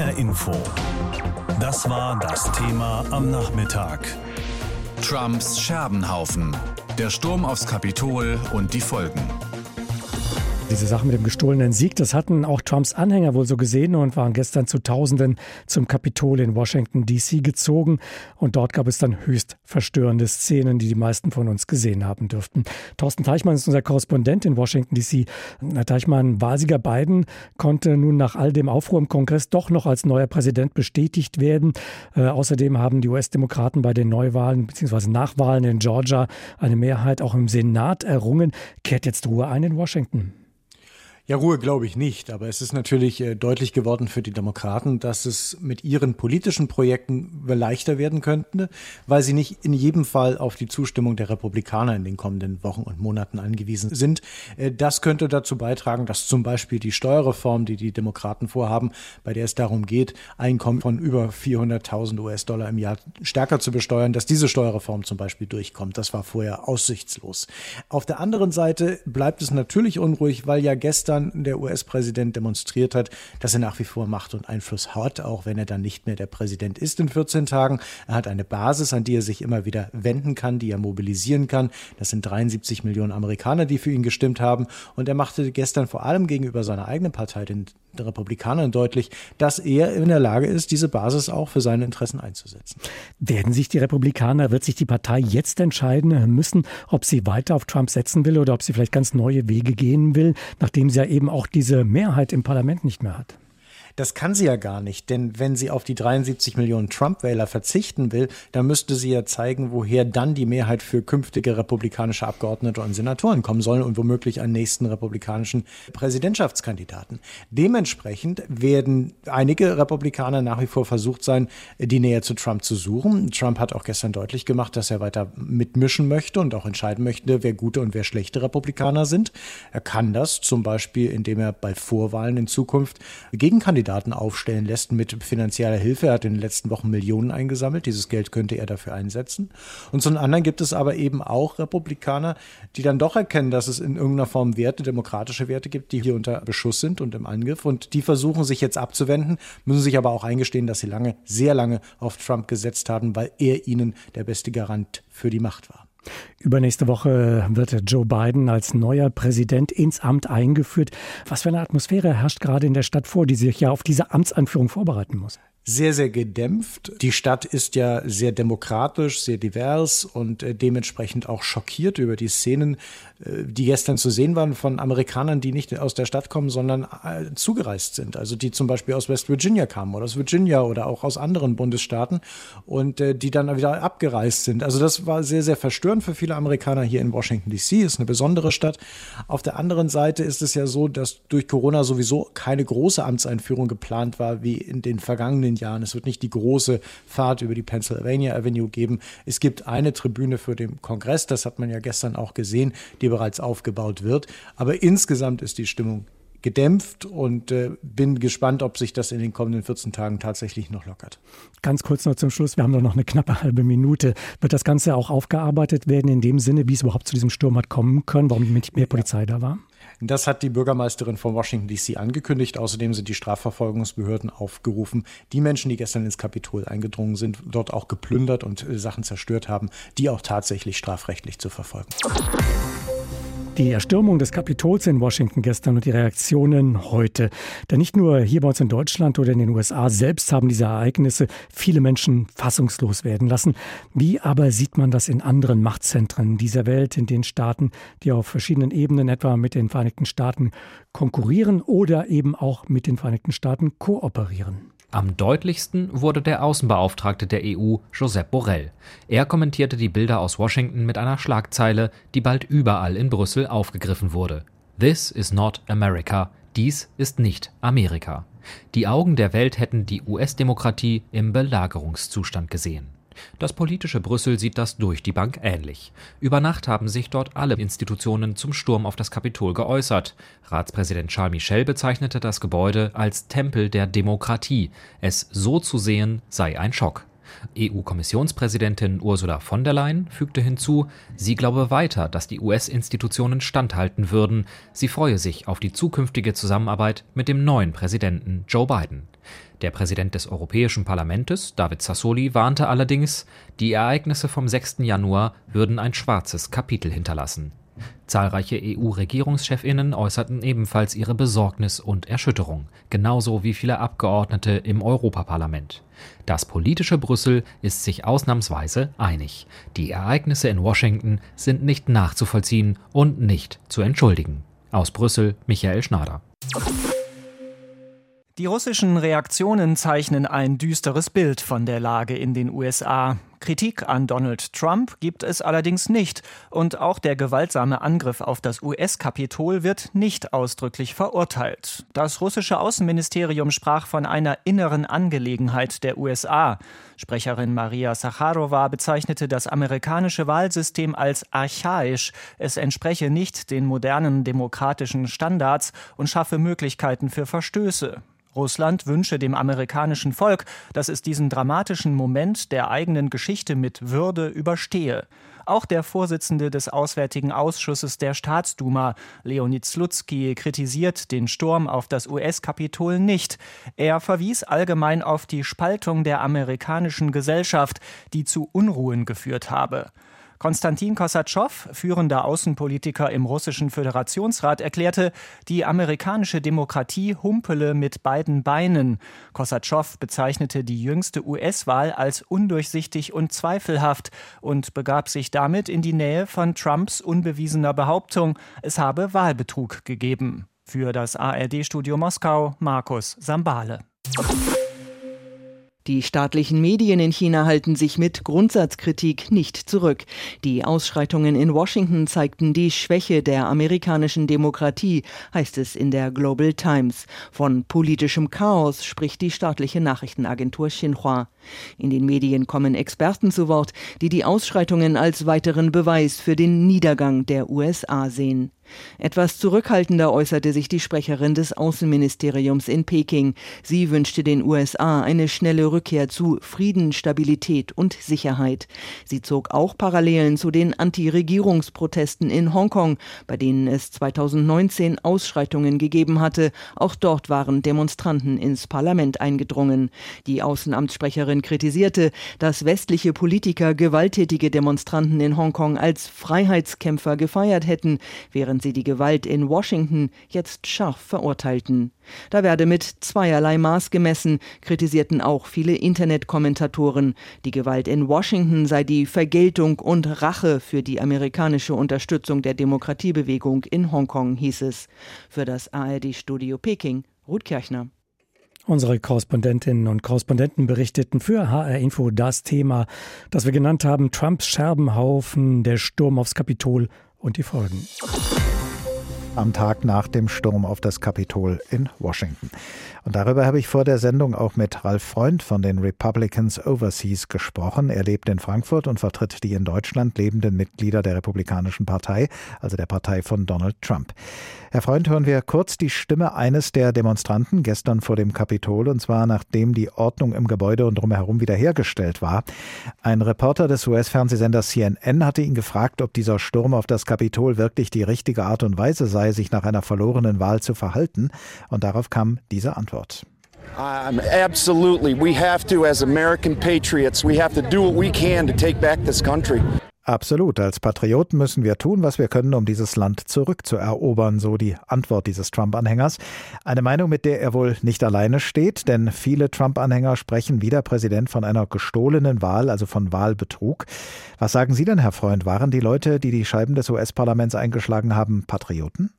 HR Info. Das war das Thema am Nachmittag. Trumps Scherbenhaufen. Der Sturm aufs Kapitol und die Folgen. Diese Sache mit dem gestohlenen Sieg, das hatten auch Trumps Anhänger wohl so gesehen und waren gestern zu Tausenden zum Kapitol in Washington, D.C. gezogen. Und dort gab es dann höchst verstörende Szenen, die die meisten von uns gesehen haben dürften. Thorsten Teichmann ist unser Korrespondent in Washington, D.C. Herr Teichmann, Wahlsieger Biden konnte nun nach all dem Aufruhr im Kongress doch noch als neuer Präsident bestätigt werden. Äh, außerdem haben die US-Demokraten bei den Neuwahlen bzw. Nachwahlen in Georgia eine Mehrheit auch im Senat errungen. Kehrt jetzt Ruhe ein in Washington? Ja, Ruhe glaube ich nicht, aber es ist natürlich äh, deutlich geworden für die Demokraten, dass es mit ihren politischen Projekten leichter werden könnte, weil sie nicht in jedem Fall auf die Zustimmung der Republikaner in den kommenden Wochen und Monaten angewiesen sind. Äh, das könnte dazu beitragen, dass zum Beispiel die Steuerreform, die die Demokraten vorhaben, bei der es darum geht, Einkommen von über 400.000 US-Dollar im Jahr stärker zu besteuern, dass diese Steuerreform zum Beispiel durchkommt. Das war vorher aussichtslos. Auf der anderen Seite bleibt es natürlich unruhig, weil ja gestern gestern der US-Präsident demonstriert hat, dass er nach wie vor Macht und Einfluss hat, auch wenn er dann nicht mehr der Präsident ist in 14 Tagen. Er hat eine Basis, an die er sich immer wieder wenden kann, die er mobilisieren kann. Das sind 73 Millionen Amerikaner, die für ihn gestimmt haben. Und er machte gestern vor allem gegenüber seiner eigenen Partei, den Republikanern, deutlich, dass er in der Lage ist, diese Basis auch für seine Interessen einzusetzen. Werden sich die Republikaner, wird sich die Partei jetzt entscheiden müssen, ob sie weiter auf Trump setzen will oder ob sie vielleicht ganz neue Wege gehen will, nachdem sie ja eben auch diese Mehrheit im Parlament nicht mehr hat. Das kann sie ja gar nicht, denn wenn sie auf die 73 Millionen Trump-Wähler verzichten will, dann müsste sie ja zeigen, woher dann die Mehrheit für künftige republikanische Abgeordnete und Senatoren kommen soll und womöglich einen nächsten republikanischen Präsidentschaftskandidaten. Dementsprechend werden einige Republikaner nach wie vor versucht sein, die Nähe zu Trump zu suchen. Trump hat auch gestern deutlich gemacht, dass er weiter mitmischen möchte und auch entscheiden möchte, wer gute und wer schlechte Republikaner sind. Er kann das zum Beispiel, indem er bei Vorwahlen in Zukunft Gegenkandidaten Kandidaten aufstellen lässt mit finanzieller Hilfe. Er hat in den letzten Wochen Millionen eingesammelt. Dieses Geld könnte er dafür einsetzen. Und zum anderen gibt es aber eben auch Republikaner, die dann doch erkennen, dass es in irgendeiner Form Werte, demokratische Werte gibt, die hier unter Beschuss sind und im Angriff. Und die versuchen sich jetzt abzuwenden, müssen sich aber auch eingestehen, dass sie lange, sehr lange auf Trump gesetzt haben, weil er ihnen der beste Garant für die Macht war. Übernächste Woche wird Joe Biden als neuer Präsident ins Amt eingeführt. Was für eine Atmosphäre herrscht gerade in der Stadt vor, die sich ja auf diese Amtsanführung vorbereiten muss? sehr, sehr gedämpft. Die Stadt ist ja sehr demokratisch, sehr divers und äh, dementsprechend auch schockiert über die Szenen, die gestern zu sehen waren von Amerikanern, die nicht aus der Stadt kommen, sondern äh, zugereist sind. Also die zum Beispiel aus West Virginia kamen oder aus Virginia oder auch aus anderen Bundesstaaten und äh, die dann wieder abgereist sind. Also das war sehr, sehr verstörend für viele Amerikaner hier in Washington DC. Ist eine besondere Stadt. Auf der anderen Seite ist es ja so, dass durch Corona sowieso keine große Amtseinführung geplant war wie in den vergangenen Jahren. Es wird nicht die große Fahrt über die Pennsylvania Avenue geben. Es gibt eine Tribüne für den Kongress, das hat man ja gestern auch gesehen, die bereits aufgebaut wird. Aber insgesamt ist die Stimmung gedämpft und äh, bin gespannt, ob sich das in den kommenden 14 Tagen tatsächlich noch lockert. Ganz kurz noch zum Schluss, wir haben noch eine knappe halbe Minute. Wird das Ganze auch aufgearbeitet werden in dem Sinne, wie es überhaupt zu diesem Sturm hat kommen können, warum nicht mehr Polizei da war? Das hat die Bürgermeisterin von Washington DC angekündigt. Außerdem sind die Strafverfolgungsbehörden aufgerufen, die Menschen, die gestern ins Kapitol eingedrungen sind, dort auch geplündert und äh, Sachen zerstört haben, die auch tatsächlich strafrechtlich zu verfolgen. Die Erstürmung des Kapitols in Washington gestern und die Reaktionen heute. Denn nicht nur hier bei uns in Deutschland oder in den USA selbst haben diese Ereignisse viele Menschen fassungslos werden lassen. Wie aber sieht man das in anderen Machtzentren dieser Welt, in den Staaten, die auf verschiedenen Ebenen etwa mit den Vereinigten Staaten konkurrieren oder eben auch mit den Vereinigten Staaten kooperieren? Am deutlichsten wurde der Außenbeauftragte der EU, Josep Borrell. Er kommentierte die Bilder aus Washington mit einer Schlagzeile, die bald überall in Brüssel aufgegriffen wurde. This is not America. Dies ist nicht Amerika. Die Augen der Welt hätten die US-Demokratie im Belagerungszustand gesehen. Das politische Brüssel sieht das durch die Bank ähnlich. Über Nacht haben sich dort alle Institutionen zum Sturm auf das Kapitol geäußert. Ratspräsident Charles Michel bezeichnete das Gebäude als Tempel der Demokratie. Es so zu sehen sei ein Schock. EU-Kommissionspräsidentin Ursula von der Leyen fügte hinzu, sie glaube weiter, dass die US-Institutionen standhalten würden. Sie freue sich auf die zukünftige Zusammenarbeit mit dem neuen Präsidenten Joe Biden. Der Präsident des Europäischen Parlaments, David Sassoli, warnte allerdings, die Ereignisse vom 6. Januar würden ein schwarzes Kapitel hinterlassen. Zahlreiche EU-Regierungschefinnen äußerten ebenfalls ihre Besorgnis und Erschütterung, genauso wie viele Abgeordnete im Europaparlament. Das politische Brüssel ist sich ausnahmsweise einig. Die Ereignisse in Washington sind nicht nachzuvollziehen und nicht zu entschuldigen. Aus Brüssel Michael Schnader. Die russischen Reaktionen zeichnen ein düsteres Bild von der Lage in den USA. Kritik an Donald Trump gibt es allerdings nicht und auch der gewaltsame Angriff auf das US-Kapitol wird nicht ausdrücklich verurteilt. Das russische Außenministerium sprach von einer inneren Angelegenheit der USA. Sprecherin Maria Sacharowa bezeichnete das amerikanische Wahlsystem als archaisch. Es entspreche nicht den modernen demokratischen Standards und schaffe Möglichkeiten für Verstöße. Russland wünsche dem amerikanischen Volk, dass es diesen dramatischen Moment der eigenen Geschichte mit Würde überstehe. Auch der Vorsitzende des Auswärtigen Ausschusses der Staatsduma, Leonid Slutsky, kritisiert den Sturm auf das US-Kapitol nicht. Er verwies allgemein auf die Spaltung der amerikanischen Gesellschaft, die zu Unruhen geführt habe. Konstantin Kosatschow, führender Außenpolitiker im russischen Föderationsrat, erklärte, die amerikanische Demokratie humpele mit beiden Beinen. Kosatschow bezeichnete die jüngste US-Wahl als undurchsichtig und zweifelhaft und begab sich damit in die Nähe von Trumps unbewiesener Behauptung, es habe Wahlbetrug gegeben. Für das ARD-Studio Moskau Markus Sambale. Die staatlichen Medien in China halten sich mit Grundsatzkritik nicht zurück. Die Ausschreitungen in Washington zeigten die Schwäche der amerikanischen Demokratie, heißt es in der Global Times. Von politischem Chaos spricht die staatliche Nachrichtenagentur Xinhua. In den Medien kommen Experten zu Wort, die die Ausschreitungen als weiteren Beweis für den Niedergang der USA sehen. Etwas zurückhaltender äußerte sich die Sprecherin des Außenministeriums in Peking. Sie wünschte den USA eine schnelle Rückkehr zu Frieden, Stabilität und Sicherheit. Sie zog auch Parallelen zu den Anti-Regierungsprotesten in Hongkong, bei denen es 2019 Ausschreitungen gegeben hatte. Auch dort waren Demonstranten ins Parlament eingedrungen. Die Außenamtssprecherin kritisierte, dass westliche Politiker gewalttätige Demonstranten in Hongkong als Freiheitskämpfer gefeiert hätten, während während sie die Gewalt in Washington jetzt scharf verurteilten. Da werde mit zweierlei Maß gemessen, kritisierten auch viele Internetkommentatoren. Die Gewalt in Washington sei die Vergeltung und Rache für die amerikanische Unterstützung der Demokratiebewegung in Hongkong, hieß es. Für das ARD-Studio Peking, Ruth Kirchner. Unsere Korrespondentinnen und Korrespondenten berichteten für HR Info das Thema, das wir genannt haben, Trumps Scherbenhaufen, der Sturm aufs Kapitol und die Folgen am Tag nach dem Sturm auf das Kapitol in Washington. Und darüber habe ich vor der Sendung auch mit Ralf Freund von den Republicans Overseas gesprochen. Er lebt in Frankfurt und vertritt die in Deutschland lebenden Mitglieder der Republikanischen Partei, also der Partei von Donald Trump. Herr Freund, hören wir kurz die Stimme eines der Demonstranten gestern vor dem Kapitol, und zwar nachdem die Ordnung im Gebäude und drumherum wiederhergestellt war. Ein Reporter des US-Fernsehsenders CNN hatte ihn gefragt, ob dieser Sturm auf das Kapitol wirklich die richtige Art und Weise sei, sich nach einer verlorenen Wahl zu verhalten. Und darauf kam diese Antwort. Um, absolutely. We have to, as American patriots, we have to do what we can to take back this country. Absolut. Als Patrioten müssen wir tun, was wir können, um dieses Land zurückzuerobern, so die Antwort dieses Trump-Anhängers. Eine Meinung, mit der er wohl nicht alleine steht, denn viele Trump-Anhänger sprechen wie der Präsident von einer gestohlenen Wahl, also von Wahlbetrug. Was sagen Sie denn, Herr Freund? Waren die Leute, die die Scheiben des US-Parlaments eingeschlagen haben, Patrioten?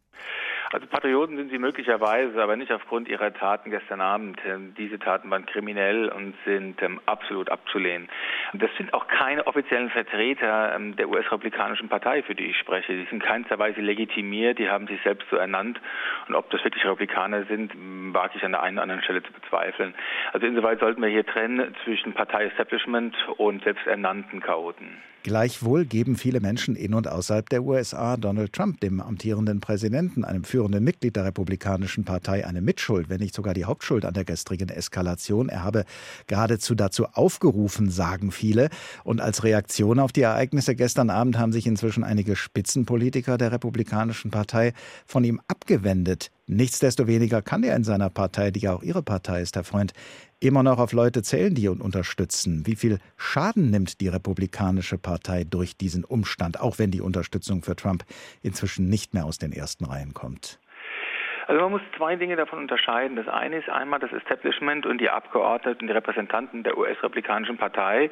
Also Patrioten sind sie möglicherweise, aber nicht aufgrund ihrer Taten gestern Abend. Ähm, diese Taten waren kriminell und sind ähm, absolut abzulehnen. Das sind auch keine offiziellen Vertreter ähm, der US-Republikanischen Partei, für die ich spreche. Die sind keinster Weise legitimiert, die haben sich selbst so ernannt. Und ob das wirklich Republikaner sind, wage ich an der einen oder anderen Stelle zu bezweifeln. Also insoweit sollten wir hier trennen zwischen Partei-Establishment und selbsternannten Chaoten. Gleichwohl geben viele Menschen in und außerhalb der USA Donald Trump, dem amtierenden Präsidenten, einem führenden Mitglied der Republikanischen Partei eine Mitschuld, wenn nicht sogar die Hauptschuld an der gestrigen Eskalation. Er habe geradezu dazu aufgerufen, sagen viele. Und als Reaktion auf die Ereignisse gestern Abend haben sich inzwischen einige Spitzenpolitiker der Republikanischen Partei von ihm abgewendet. Nichtsdestoweniger kann er in seiner Partei, die ja auch Ihre Partei ist, Herr Freund, immer noch auf Leute zählen, die ihn unterstützen. Wie viel Schaden nimmt die Republikanische Partei durch diesen Umstand, auch wenn die Unterstützung für Trump inzwischen nicht mehr aus den ersten Reihen kommt? Also man muss zwei Dinge davon unterscheiden. Das eine ist einmal das Establishment und die Abgeordneten, die Repräsentanten der US-Republikanischen Partei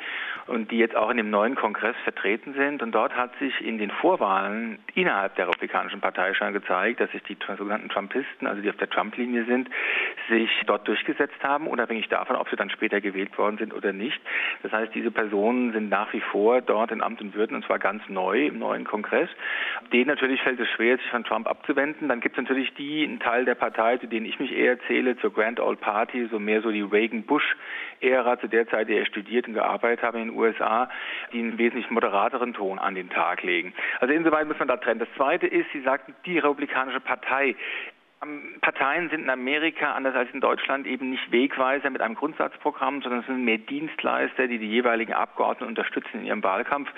und die jetzt auch in dem neuen Kongress vertreten sind. Und dort hat sich in den Vorwahlen innerhalb der Republikanischen Partei schon gezeigt, dass sich die sogenannten Trumpisten, also die auf der Trump-Linie sind, sich dort durchgesetzt haben, unabhängig davon, ob sie dann später gewählt worden sind oder nicht. Das heißt, diese Personen sind nach wie vor dort in Amt und Würden und zwar ganz neu im neuen Kongress. Denen natürlich fällt es schwer, sich von Trump abzuwenden. Dann gibt es natürlich die, ein Teil der Partei, zu denen ich mich eher zähle, zur Grand Old Party, so mehr so die Reagan-Bush-Ära, zu der Zeit, die er studiert und gearbeitet habe in den USA, die einen wesentlich moderateren Ton an den Tag legen. Also insoweit muss man da trennen. Das Zweite ist, Sie sagten, die Republikanische Partei Parteien sind in Amerika, anders als in Deutschland, eben nicht Wegweiser mit einem Grundsatzprogramm, sondern sind mehr Dienstleister, die die jeweiligen Abgeordneten unterstützen in ihrem Wahlkampf.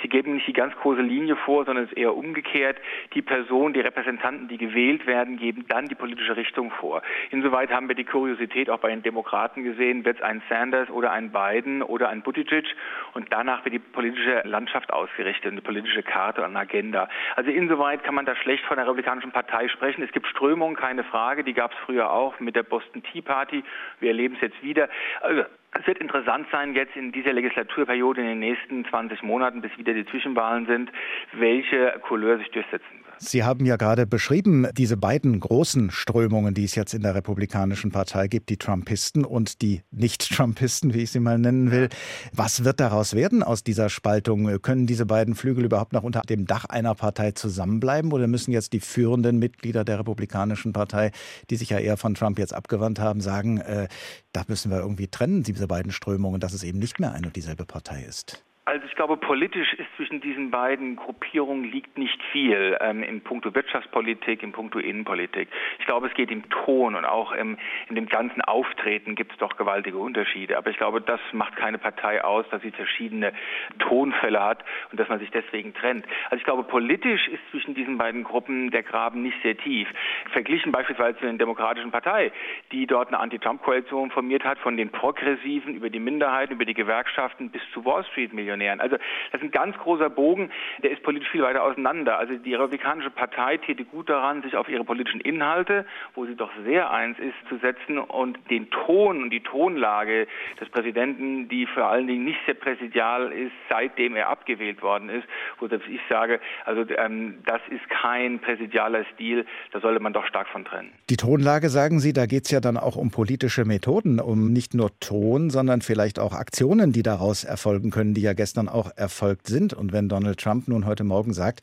Sie geben nicht die ganz große Linie vor, sondern es ist eher umgekehrt. Die Personen, die Repräsentanten, die gewählt werden, geben dann die politische Richtung vor. Insoweit haben wir die Kuriosität auch bei den Demokraten gesehen, wird es ein Sanders oder ein Biden oder ein Buttigieg und danach wird die politische Landschaft ausgerichtet, eine politische Karte und eine Agenda. Also insoweit kann man da schlecht von der Republikanischen Partei sprechen. Es gibt Strömungen, Veränderung, keine Frage. Die gab es früher auch mit der Boston Tea Party. Wir erleben es jetzt wieder. Also, es wird interessant sein, jetzt in dieser Legislaturperiode in den nächsten 20 Monaten, bis wieder die Zwischenwahlen sind, welche Couleur sich durchsetzen wird. Sie haben ja gerade beschrieben, diese beiden großen Strömungen, die es jetzt in der Republikanischen Partei gibt, die Trumpisten und die Nicht-Trumpisten, wie ich sie mal nennen will. Was wird daraus werden aus dieser Spaltung? Können diese beiden Flügel überhaupt noch unter dem Dach einer Partei zusammenbleiben oder müssen jetzt die führenden Mitglieder der Republikanischen Partei, die sich ja eher von Trump jetzt abgewandt haben, sagen, äh, da müssen wir irgendwie trennen, diese beiden Strömungen, dass es eben nicht mehr eine und dieselbe Partei ist? Also ich glaube, politisch ist zwischen diesen beiden Gruppierungen liegt nicht viel ähm, in puncto Wirtschaftspolitik, in puncto Innenpolitik. Ich glaube, es geht im Ton und auch im, in dem ganzen Auftreten gibt es doch gewaltige Unterschiede. Aber ich glaube, das macht keine Partei aus, dass sie verschiedene Tonfälle hat und dass man sich deswegen trennt. Also ich glaube, politisch ist zwischen diesen beiden Gruppen der Graben nicht sehr tief. Verglichen beispielsweise zu der Demokratischen Partei, die dort eine Anti-Trump-Koalition formiert hat, von den Progressiven über die Minderheiten, über die Gewerkschaften bis zu Wall Street-Millionären annähern. Also das ist ein ganz großer Bogen, der ist politisch viel weiter auseinander. Also die Republikanische Partei täte gut daran, sich auf ihre politischen Inhalte, wo sie doch sehr eins ist, zu setzen und den Ton und die Tonlage des Präsidenten, die vor allen Dingen nicht sehr präsidial ist, seitdem er abgewählt worden ist, wo selbst ich sage, also ähm, das ist kein präsidialer Stil, da sollte man doch stark von trennen. Die Tonlage, sagen Sie, da geht es ja dann auch um politische Methoden, um nicht nur Ton, sondern vielleicht auch Aktionen, die daraus erfolgen können, die ja gestern auch erfolgt sind. Und wenn Donald Trump nun heute Morgen sagt,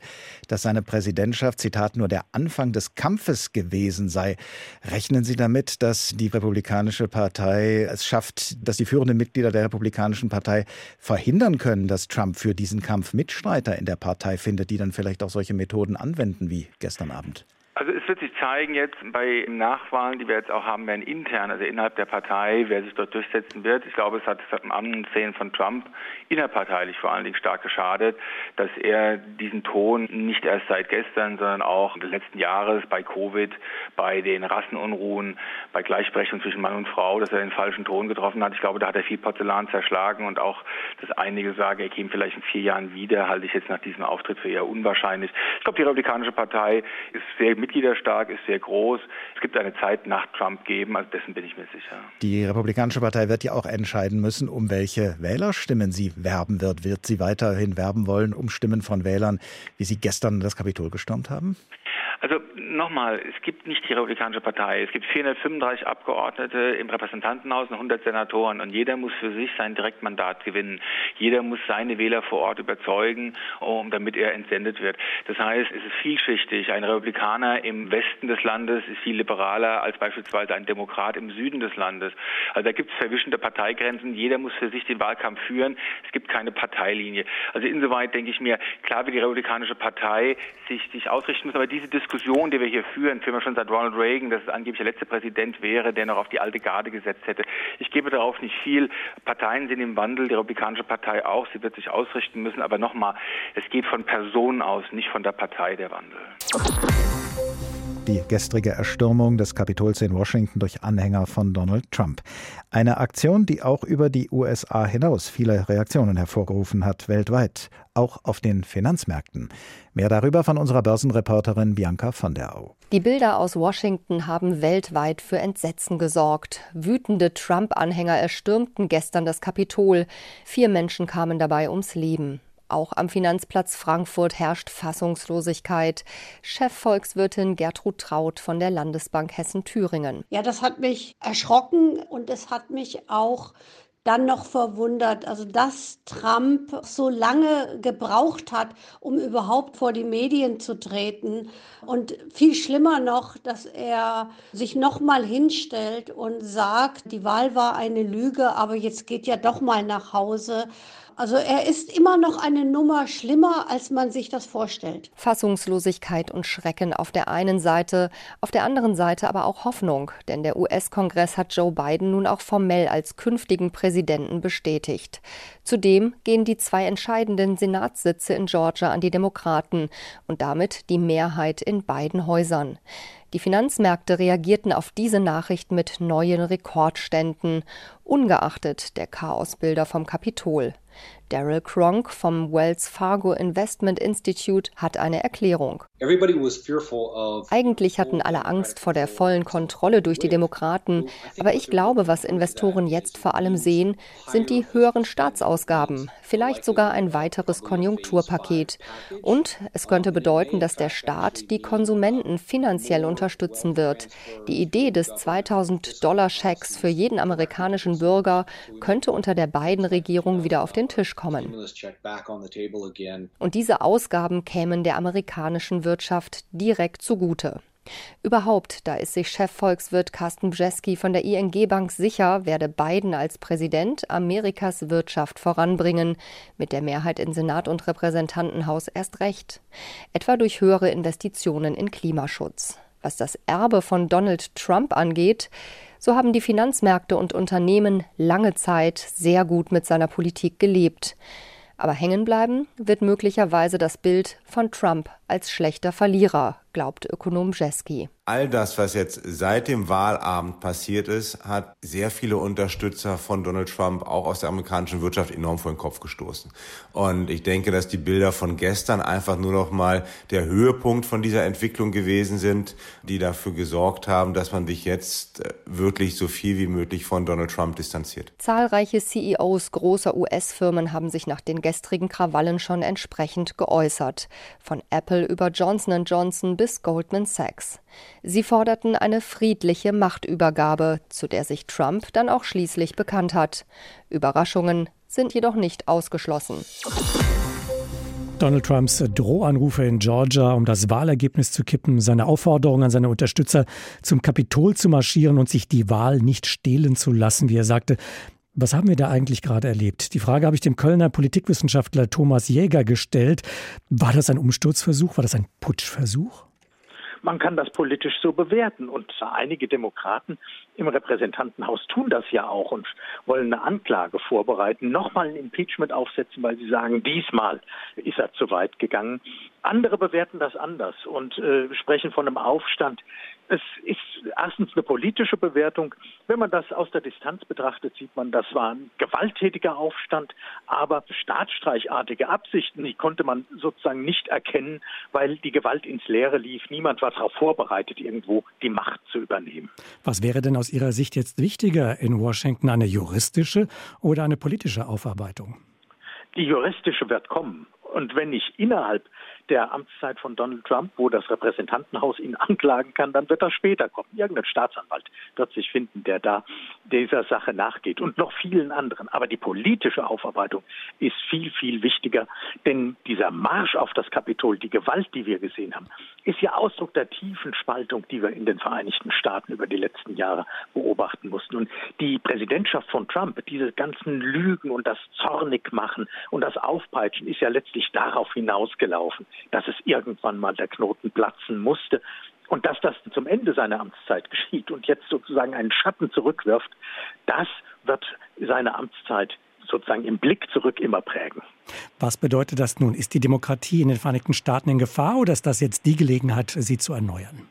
dass seine Präsidentschaft, Zitat, nur der Anfang des Kampfes gewesen sei, rechnen Sie damit, dass die Republikanische Partei es schafft, dass die führenden Mitglieder der Republikanischen Partei verhindern können, dass Trump für diesen Kampf Mitstreiter in der Partei findet, die dann vielleicht auch solche Methoden anwenden wie gestern Abend? Also es wird sich zeigen jetzt bei Nachwahlen, die wir jetzt auch haben werden, intern, also innerhalb der Partei, wer sich dort durchsetzen wird. Ich glaube, es hat, es hat im Ansehen von Trump innerparteilich vor allen Dingen stark geschadet, dass er diesen Ton nicht erst seit gestern, sondern auch des letzten Jahres bei Covid, bei den Rassenunruhen, bei Gleichberechtigung zwischen Mann und Frau, dass er den falschen Ton getroffen hat. Ich glaube, da hat er viel Porzellan zerschlagen und auch, dass einige sagen, er käme vielleicht in vier Jahren wieder, halte ich jetzt nach diesem Auftritt für eher unwahrscheinlich. Ich glaube, die Republikanische Partei ist sehr mitgliederstark, ist sehr groß. Es gibt eine Zeit nach Trump geben, also dessen bin ich mir sicher. Die Republikanische Partei wird ja auch entscheiden müssen, um welche Wählerstimmen sie werben wird. Wird sie weiterhin werben wollen um Stimmen von Wählern, wie sie gestern das Kapitol gestürmt haben? Also nochmal, es gibt nicht die Republikanische Partei. Es gibt 435 Abgeordnete im Repräsentantenhaus und 100 Senatoren und jeder muss für sich sein Direktmandat gewinnen. Jeder muss seine Wähler vor Ort überzeugen, um, damit er entsendet wird. Das heißt, es ist vielschichtig. Ein Republikaner im Westen des Landes ist viel liberaler als beispielsweise ein Demokrat im Süden des Landes. Also da gibt es verwischende Parteigrenzen. Jeder muss für sich den Wahlkampf führen. Es gibt keine Parteilinie. Also insoweit denke ich mir, klar wie die Republikanische Partei sich, sich ausrichten muss, aber diese Diskussion, die die wir hier führen, führen wir schon seit Ronald Reagan, dass es angeblich der letzte Präsident wäre, der noch auf die alte Garde gesetzt hätte. Ich gebe darauf nicht viel. Parteien sind im Wandel, die Republikanische Partei auch. Sie wird sich ausrichten müssen. Aber nochmal, es geht von Personen aus, nicht von der Partei der Wandel die gestrige Erstürmung des Kapitols in Washington durch Anhänger von Donald Trump. Eine Aktion, die auch über die USA hinaus viele Reaktionen hervorgerufen hat, weltweit, auch auf den Finanzmärkten. Mehr darüber von unserer Börsenreporterin Bianca von der Au. Die Bilder aus Washington haben weltweit für Entsetzen gesorgt. Wütende Trump-Anhänger erstürmten gestern das Kapitol. Vier Menschen kamen dabei ums Leben. Auch am Finanzplatz Frankfurt herrscht Fassungslosigkeit. Chefvolkswirtin Gertrud Traut von der Landesbank Hessen-Thüringen. Ja, das hat mich erschrocken und es hat mich auch dann noch verwundert, also dass Trump so lange gebraucht hat, um überhaupt vor die Medien zu treten und viel schlimmer noch, dass er sich noch mal hinstellt und sagt, die Wahl war eine Lüge, aber jetzt geht ja doch mal nach Hause. Also er ist immer noch eine Nummer schlimmer, als man sich das vorstellt. Fassungslosigkeit und Schrecken auf der einen Seite, auf der anderen Seite aber auch Hoffnung, denn der US-Kongress hat Joe Biden nun auch formell als künftigen Präsidenten bestätigt. Zudem gehen die zwei entscheidenden Senatssitze in Georgia an die Demokraten und damit die Mehrheit in beiden Häusern. Die Finanzmärkte reagierten auf diese Nachricht mit neuen Rekordständen, ungeachtet der Chaosbilder vom Kapitol. Daryl Kronk vom Wells Fargo Investment Institute hat eine Erklärung. Eigentlich hatten alle Angst vor der vollen Kontrolle durch die Demokraten, aber ich glaube, was Investoren jetzt vor allem sehen, sind die höheren Staatsausgaben, vielleicht sogar ein weiteres Konjunkturpaket. Und es könnte bedeuten, dass der Staat die Konsumenten finanziell unterstützen wird. Die Idee des 2000-Dollar-Schecks für jeden amerikanischen Bürger könnte unter der beiden Regierung wieder auf den Tisch kommen. Und diese Ausgaben kämen der amerikanischen Wirtschaft direkt zugute. Überhaupt, da ist sich Chefvolkswirt Carsten Bjeski von der ING Bank sicher, werde Biden als Präsident Amerikas Wirtschaft voranbringen, mit der Mehrheit in Senat und Repräsentantenhaus erst recht, etwa durch höhere Investitionen in Klimaschutz. Was das Erbe von Donald Trump angeht, so haben die Finanzmärkte und Unternehmen lange Zeit sehr gut mit seiner Politik gelebt. Aber hängen bleiben wird möglicherweise das Bild von Trump als schlechter Verlierer, glaubt Ökonom Jeski. All das, was jetzt seit dem Wahlabend passiert ist, hat sehr viele Unterstützer von Donald Trump auch aus der amerikanischen Wirtschaft enorm vor den Kopf gestoßen. Und ich denke, dass die Bilder von gestern einfach nur noch mal der Höhepunkt von dieser Entwicklung gewesen sind, die dafür gesorgt haben, dass man sich jetzt äh, wirklich so viel wie möglich von Donald Trump distanziert. Zahlreiche CEOs großer US-Firmen haben sich nach den gestrigen Krawallen schon entsprechend geäußert. Von Apple Apple über Johnson Johnson bis Goldman Sachs. Sie forderten eine friedliche Machtübergabe, zu der sich Trump dann auch schließlich bekannt hat. Überraschungen sind jedoch nicht ausgeschlossen. Donald Trumps Drohanrufe in Georgia, um das Wahlergebnis zu kippen, seine Aufforderung an seine Unterstützer, zum Kapitol zu marschieren und sich die Wahl nicht stehlen zu lassen, wie er sagte, was haben wir da eigentlich gerade erlebt? Die Frage habe ich dem Kölner Politikwissenschaftler Thomas Jäger gestellt. War das ein Umsturzversuch? War das ein Putschversuch? Man kann das politisch so bewerten. Und einige Demokraten im Repräsentantenhaus tun das ja auch und wollen eine Anklage vorbereiten, nochmal ein Impeachment aufsetzen, weil sie sagen, diesmal ist er zu weit gegangen. Andere bewerten das anders und äh, sprechen von einem Aufstand. Es ist erstens eine politische Bewertung. Wenn man das aus der Distanz betrachtet, sieht man, das war ein gewalttätiger Aufstand, aber staatsstreichartige Absichten, die konnte man sozusagen nicht erkennen, weil die Gewalt ins Leere lief. Niemand war darauf vorbereitet, irgendwo die Macht zu übernehmen. Was wäre denn aus Ihrer Sicht jetzt wichtiger in Washington, eine juristische oder eine politische Aufarbeitung? Die juristische wird kommen. Und wenn nicht innerhalb der Amtszeit von Donald Trump, wo das Repräsentantenhaus ihn anklagen kann, dann wird das später kommen. Irgendein Staatsanwalt wird sich finden, der da dieser Sache nachgeht und noch vielen anderen. Aber die politische Aufarbeitung ist viel, viel wichtiger, denn dieser Marsch auf das Kapitol, die Gewalt, die wir gesehen haben, ist ja Ausdruck der tiefen Spaltung, die wir in den Vereinigten Staaten über die letzten Jahre beobachten mussten. Und die Präsidentschaft von Trump, diese ganzen Lügen und das Zornigmachen und das Aufpeitschen ist ja letztlich darauf hinausgelaufen, dass es irgendwann mal der Knoten platzen musste. Und dass das zum Ende seiner Amtszeit geschieht und jetzt sozusagen einen Schatten zurückwirft, das wird seine Amtszeit sozusagen im Blick zurück immer prägen. Was bedeutet das nun? Ist die Demokratie in den Vereinigten Staaten in Gefahr oder ist das jetzt die Gelegenheit, sie zu erneuern?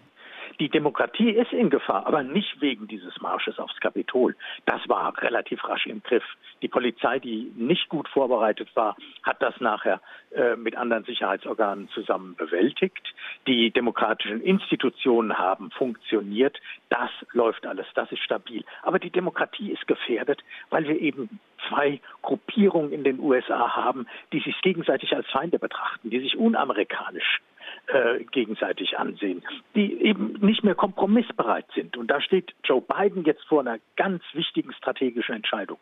Die Demokratie ist in Gefahr, aber nicht wegen dieses Marsches aufs Kapitol. Das war relativ rasch im Griff. Die Polizei, die nicht gut vorbereitet war, hat das nachher äh, mit anderen Sicherheitsorganen zusammen bewältigt. Die demokratischen Institutionen haben funktioniert. Das läuft alles, das ist stabil. Aber die Demokratie ist gefährdet, weil wir eben zwei Gruppierungen in den USA haben, die sich gegenseitig als Feinde betrachten, die sich unamerikanisch äh, gegenseitig ansehen, die eben nicht mehr kompromissbereit sind. Und da steht Joe Biden jetzt vor einer ganz wichtigen strategischen Entscheidung.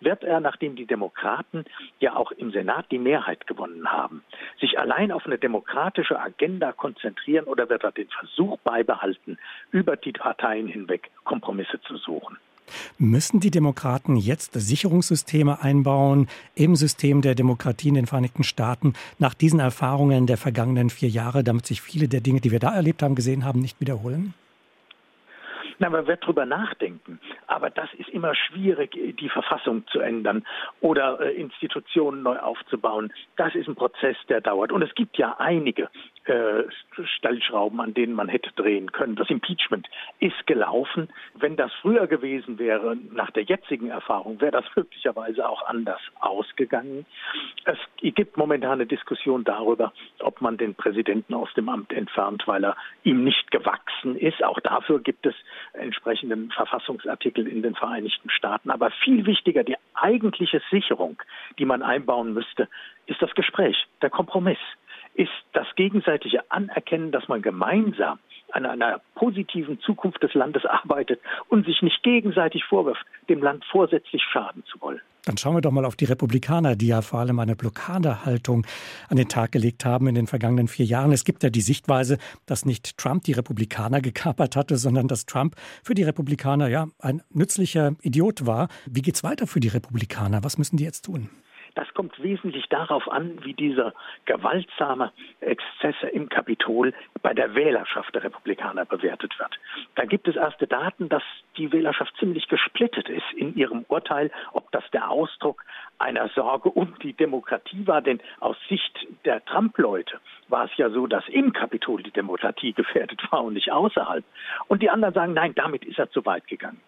Wird er, nachdem die Demokraten ja auch im Senat die Mehrheit gewonnen haben, sich allein auf eine demokratische Agenda konzentrieren oder wird er den Versuch beibehalten, über die Parteien hinweg Kompromisse zu suchen? Müssen die Demokraten jetzt Sicherungssysteme einbauen im System der Demokratie in den Vereinigten Staaten nach diesen Erfahrungen der vergangenen vier Jahre, damit sich viele der Dinge, die wir da erlebt haben, gesehen haben, nicht wiederholen? Na, man wird drüber nachdenken. Aber das ist immer schwierig, die Verfassung zu ändern oder äh, Institutionen neu aufzubauen. Das ist ein Prozess, der dauert. Und es gibt ja einige äh, Stellschrauben, an denen man hätte drehen können. Das Impeachment ist gelaufen. Wenn das früher gewesen wäre, nach der jetzigen Erfahrung, wäre das möglicherweise auch anders ausgegangen. Es gibt momentan eine Diskussion darüber, ob man den Präsidenten aus dem Amt entfernt, weil er ihm nicht gewachsen ist. Auch dafür gibt es entsprechenden Verfassungsartikel in den Vereinigten Staaten. Aber viel wichtiger, die eigentliche Sicherung, die man einbauen müsste, ist das Gespräch, der Kompromiss, ist das gegenseitige Anerkennen, dass man gemeinsam an einer positiven Zukunft des Landes arbeitet und sich nicht gegenseitig vorwirft, dem Land vorsätzlich schaden zu wollen. Dann schauen wir doch mal auf die Republikaner, die ja vor allem eine Blockadehaltung an den Tag gelegt haben in den vergangenen vier Jahren. Es gibt ja die Sichtweise, dass nicht Trump die Republikaner gekapert hatte, sondern dass Trump für die Republikaner ja ein nützlicher Idiot war. Wie geht's weiter für die Republikaner? Was müssen die jetzt tun? Das kommt wesentlich darauf an, wie dieser gewaltsame Exzesse im Kapitol bei der Wählerschaft der Republikaner bewertet wird. Da gibt es erste Daten, dass die Wählerschaft ziemlich gesplittet ist in ihrem Urteil, ob das der Ausdruck einer Sorge um die Demokratie war. Denn aus Sicht der Trump-Leute war es ja so, dass im Kapitol die Demokratie gefährdet war und nicht außerhalb. Und die anderen sagen, nein, damit ist er zu weit gegangen.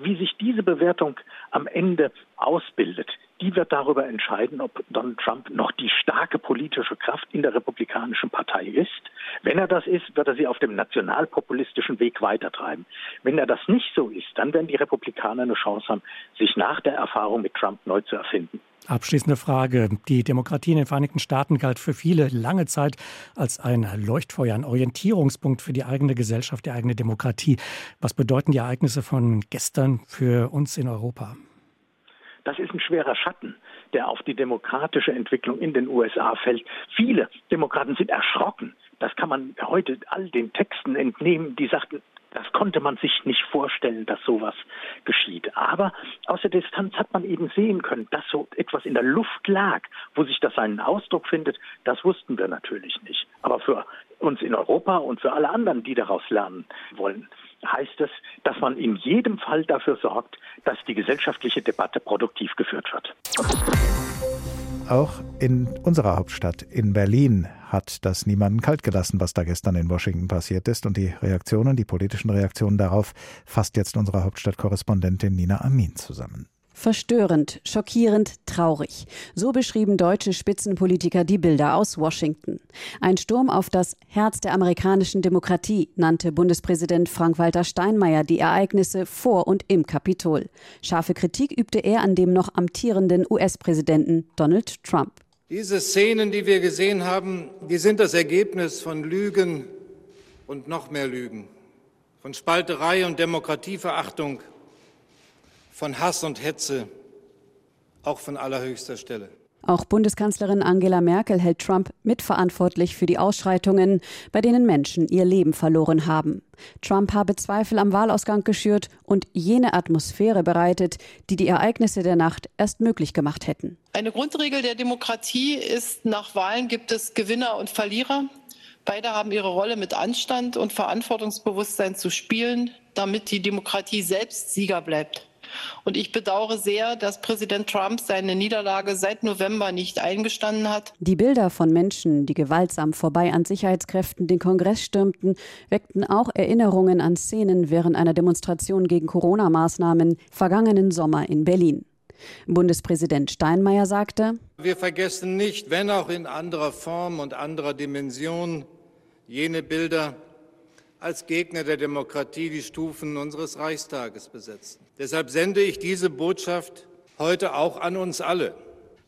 Wie sich diese Bewertung am Ende ausbildet, die wird darüber entscheiden, ob Donald Trump noch die starke politische Kraft in der Republikanischen Partei ist. Wenn er das ist, wird er sie auf dem nationalpopulistischen Weg weitertreiben. Wenn er das nicht so ist, dann werden die Republikaner eine Chance haben, sich nach der Erfahrung mit Trump neu zu erfinden. Abschließende Frage. Die Demokratie in den Vereinigten Staaten galt für viele lange Zeit als ein Leuchtfeuer, ein Orientierungspunkt für die eigene Gesellschaft, die eigene Demokratie. Was bedeuten die Ereignisse von gestern für uns in Europa? Das ist ein schwerer Schatten, der auf die demokratische Entwicklung in den USA fällt. Viele Demokraten sind erschrocken. Das kann man heute all den Texten entnehmen, die sagten, das konnte man sich nicht vorstellen, dass sowas geschieht. Aber aus der Distanz hat man eben sehen können, dass so etwas in der Luft lag, wo sich das seinen Ausdruck findet. Das wussten wir natürlich nicht. Aber für uns in Europa und für alle anderen, die daraus lernen wollen, heißt es, dass man in jedem Fall dafür sorgt, dass die gesellschaftliche Debatte produktiv geführt wird. Auch in unserer Hauptstadt, in Berlin, hat das niemanden kalt gelassen, was da gestern in Washington passiert ist. Und die Reaktionen, die politischen Reaktionen darauf, fasst jetzt unsere Hauptstadtkorrespondentin Nina Amin zusammen. Verstörend, schockierend, traurig. So beschrieben deutsche Spitzenpolitiker die Bilder aus Washington. Ein Sturm auf das Herz der amerikanischen Demokratie nannte Bundespräsident Frank-Walter Steinmeier die Ereignisse vor und im Kapitol. Scharfe Kritik übte er an dem noch amtierenden US-Präsidenten Donald Trump. Diese Szenen, die wir gesehen haben, die sind das Ergebnis von Lügen und noch mehr Lügen, von Spalterei und Demokratieverachtung von Hass und Hetze, auch von allerhöchster Stelle. Auch Bundeskanzlerin Angela Merkel hält Trump mitverantwortlich für die Ausschreitungen, bei denen Menschen ihr Leben verloren haben. Trump habe Zweifel am Wahlausgang geschürt und jene Atmosphäre bereitet, die die Ereignisse der Nacht erst möglich gemacht hätten. Eine Grundregel der Demokratie ist, nach Wahlen gibt es Gewinner und Verlierer. Beide haben ihre Rolle mit Anstand und Verantwortungsbewusstsein zu spielen, damit die Demokratie selbst Sieger bleibt. Und ich bedauere sehr, dass Präsident Trump seine Niederlage seit November nicht eingestanden hat. Die Bilder von Menschen, die gewaltsam vorbei an Sicherheitskräften den Kongress stürmten, weckten auch Erinnerungen an Szenen während einer Demonstration gegen Corona-Maßnahmen vergangenen Sommer in Berlin. Bundespräsident Steinmeier sagte, Wir vergessen nicht, wenn auch in anderer Form und anderer Dimension, jene Bilder, als Gegner der Demokratie die Stufen unseres Reichstages besetzten. Deshalb sende ich diese Botschaft heute auch an uns alle.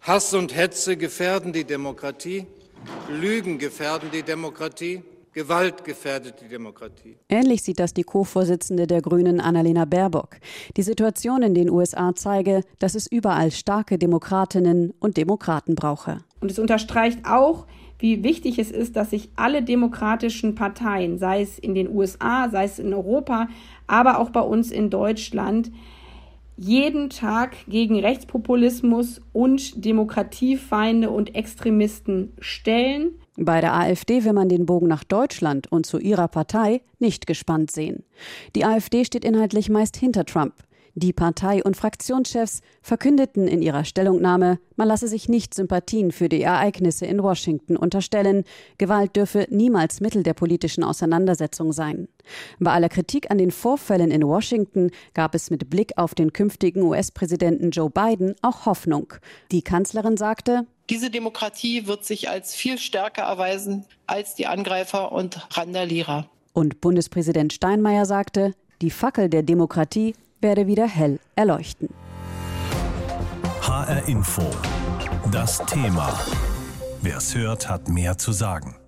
Hass und Hetze gefährden die Demokratie, Lügen gefährden die Demokratie, Gewalt gefährdet die Demokratie. Ähnlich sieht das die Co-Vorsitzende der Grünen Annalena Baerbock. Die Situation in den USA zeige, dass es überall starke Demokratinnen und Demokraten brauche. Und es unterstreicht auch, wie wichtig es ist, dass sich alle demokratischen Parteien, sei es in den USA, sei es in Europa, aber auch bei uns in Deutschland, jeden Tag gegen Rechtspopulismus und Demokratiefeinde und Extremisten stellen. Bei der AfD will man den Bogen nach Deutschland und zu ihrer Partei nicht gespannt sehen. Die AfD steht inhaltlich meist hinter Trump. Die Partei- und Fraktionschefs verkündeten in ihrer Stellungnahme, man lasse sich nicht Sympathien für die Ereignisse in Washington unterstellen. Gewalt dürfe niemals Mittel der politischen Auseinandersetzung sein. Bei aller Kritik an den Vorfällen in Washington gab es mit Blick auf den künftigen US-Präsidenten Joe Biden auch Hoffnung. Die Kanzlerin sagte, diese Demokratie wird sich als viel stärker erweisen als die Angreifer und Randalierer. Und Bundespräsident Steinmeier sagte, die Fackel der Demokratie werde wieder hell erleuchten. HR Info. Das Thema. Wer es hört, hat mehr zu sagen.